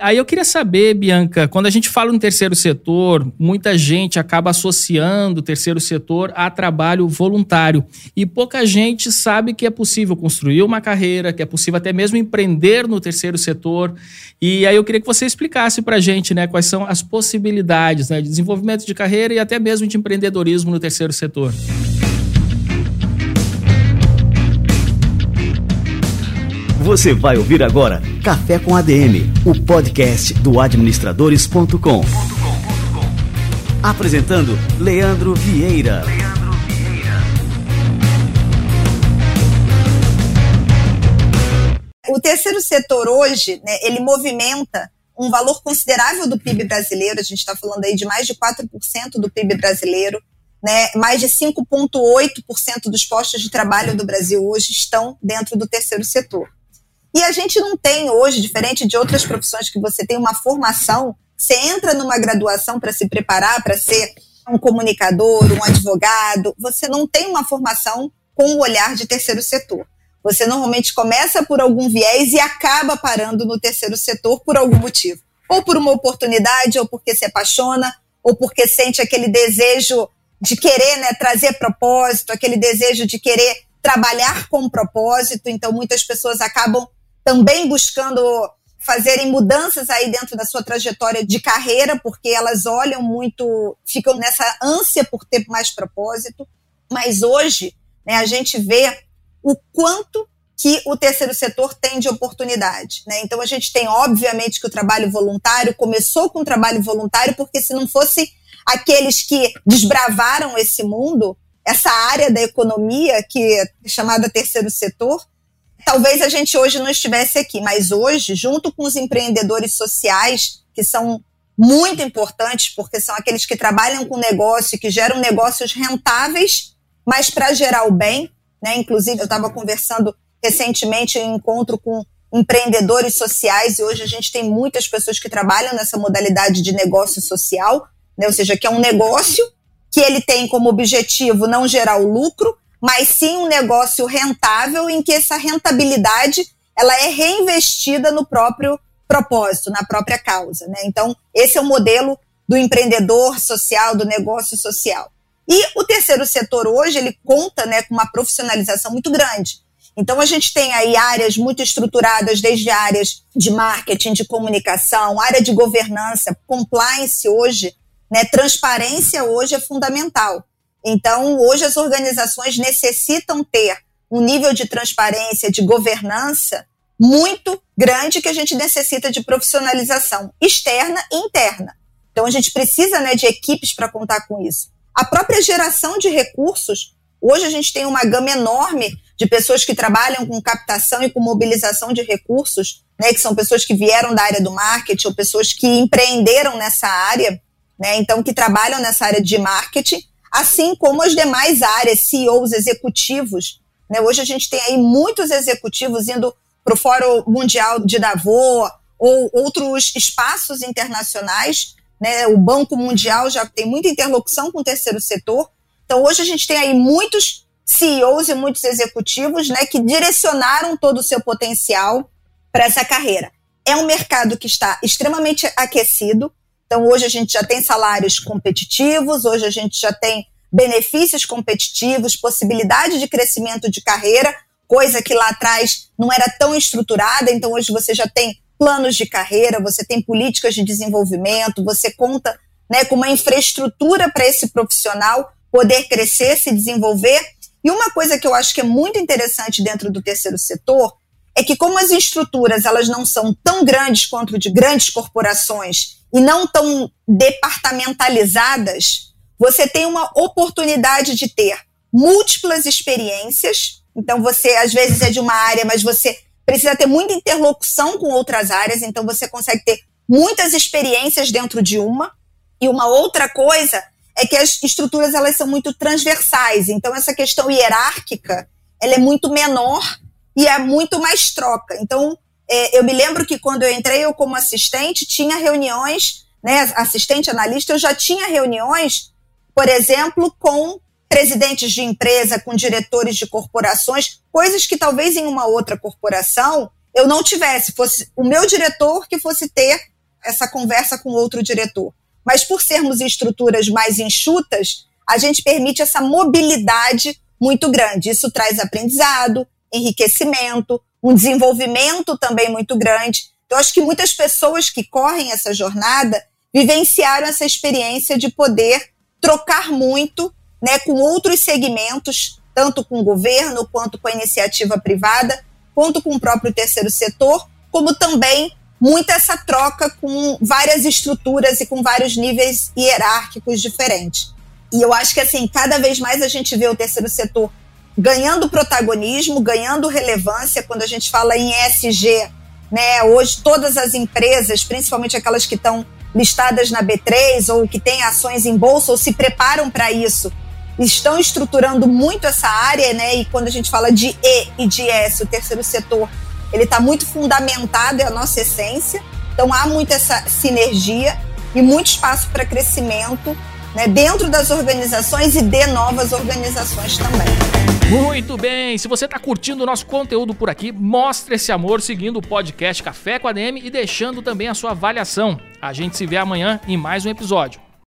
Aí eu queria saber, Bianca, quando a gente fala no terceiro setor, muita gente acaba associando o terceiro setor a trabalho voluntário. E pouca gente sabe que é possível construir uma carreira, que é possível até mesmo empreender no terceiro setor. E aí eu queria que você explicasse para a gente né, quais são as possibilidades né, de desenvolvimento de carreira e até mesmo de empreendedorismo no terceiro setor. Você vai ouvir agora Café com ADM, o podcast do administradores.com. Apresentando Leandro Vieira. O terceiro setor hoje, né, ele movimenta um valor considerável do PIB brasileiro, a gente está falando aí de mais de 4% do PIB brasileiro, né, mais de 5,8% dos postos de trabalho do Brasil hoje estão dentro do terceiro setor. E a gente não tem hoje, diferente de outras profissões que você tem uma formação, você entra numa graduação para se preparar para ser um comunicador, um advogado, você não tem uma formação com o olhar de terceiro setor. Você normalmente começa por algum viés e acaba parando no terceiro setor por algum motivo. Ou por uma oportunidade, ou porque se apaixona, ou porque sente aquele desejo de querer né, trazer propósito, aquele desejo de querer trabalhar com propósito. Então, muitas pessoas acabam também buscando fazerem mudanças aí dentro da sua trajetória de carreira, porque elas olham muito, ficam nessa ânsia por ter mais propósito. Mas hoje, né, a gente vê o quanto que o terceiro setor tem de oportunidade. Né? Então, a gente tem, obviamente, que o trabalho voluntário começou com o trabalho voluntário, porque se não fosse aqueles que desbravaram esse mundo, essa área da economia, que é chamada terceiro setor, talvez a gente hoje não estivesse aqui, mas hoje, junto com os empreendedores sociais, que são muito importantes, porque são aqueles que trabalham com negócio, que geram negócios rentáveis, mas para gerar o bem, né? Inclusive, eu estava conversando recentemente em um encontro com empreendedores sociais, e hoje a gente tem muitas pessoas que trabalham nessa modalidade de negócio social, né? ou seja, que é um negócio que ele tem como objetivo não gerar o lucro, mas sim um negócio rentável em que essa rentabilidade ela é reinvestida no próprio propósito, na própria causa. Né? Então, esse é o modelo do empreendedor social, do negócio social. E o terceiro setor hoje, ele conta né, com uma profissionalização muito grande. Então, a gente tem aí áreas muito estruturadas, desde áreas de marketing, de comunicação, área de governança, compliance hoje, né, transparência hoje é fundamental. Então, hoje as organizações necessitam ter um nível de transparência, de governança muito grande que a gente necessita de profissionalização externa e interna. Então, a gente precisa né, de equipes para contar com isso. A própria geração de recursos, hoje a gente tem uma gama enorme de pessoas que trabalham com captação e com mobilização de recursos, né, que são pessoas que vieram da área do marketing ou pessoas que empreenderam nessa área, né, então que trabalham nessa área de marketing assim como as demais áreas, CEOs, executivos. Né? Hoje a gente tem aí muitos executivos indo para o Fórum Mundial de Davos ou outros espaços internacionais. Né? O Banco Mundial já tem muita interlocução com o terceiro setor. Então, hoje a gente tem aí muitos CEOs e muitos executivos né, que direcionaram todo o seu potencial para essa carreira. É um mercado que está extremamente aquecido, então, hoje a gente já tem salários competitivos, hoje a gente já tem benefícios competitivos, possibilidade de crescimento de carreira, coisa que lá atrás não era tão estruturada. Então, hoje você já tem planos de carreira, você tem políticas de desenvolvimento, você conta né, com uma infraestrutura para esse profissional poder crescer, se desenvolver. E uma coisa que eu acho que é muito interessante dentro do terceiro setor é que como as estruturas elas não são tão grandes quanto de grandes corporações e não tão departamentalizadas, você tem uma oportunidade de ter múltiplas experiências. Então, você às vezes é de uma área, mas você precisa ter muita interlocução com outras áreas, então você consegue ter muitas experiências dentro de uma. E uma outra coisa é que as estruturas elas são muito transversais, então essa questão hierárquica ela é muito menor e é muito mais troca. Então, é, eu me lembro que quando eu entrei, eu como assistente, tinha reuniões, né, assistente analista, eu já tinha reuniões, por exemplo, com presidentes de empresa, com diretores de corporações, coisas que talvez em uma outra corporação eu não tivesse, fosse o meu diretor que fosse ter essa conversa com outro diretor. Mas por sermos estruturas mais enxutas, a gente permite essa mobilidade muito grande. Isso traz aprendizado, enriquecimento, um desenvolvimento também muito grande. Então, acho que muitas pessoas que correm essa jornada vivenciaram essa experiência de poder trocar muito né, com outros segmentos, tanto com o governo, quanto com a iniciativa privada, quanto com o próprio terceiro setor, como também muita essa troca com várias estruturas e com vários níveis hierárquicos diferentes. E eu acho que assim, cada vez mais a gente vê o terceiro setor ganhando protagonismo, ganhando relevância quando a gente fala em ESG, né? Hoje todas as empresas, principalmente aquelas que estão listadas na B3 ou que têm ações em bolsa ou se preparam para isso, estão estruturando muito essa área, né? E quando a gente fala de E e de S, o terceiro setor, ele está muito fundamentado, é a nossa essência. Então há muita essa sinergia e muito espaço para crescimento né, dentro das organizações e de novas organizações também. Muito bem, se você está curtindo o nosso conteúdo por aqui, mostre esse amor seguindo o podcast Café com a DM e deixando também a sua avaliação. A gente se vê amanhã em mais um episódio.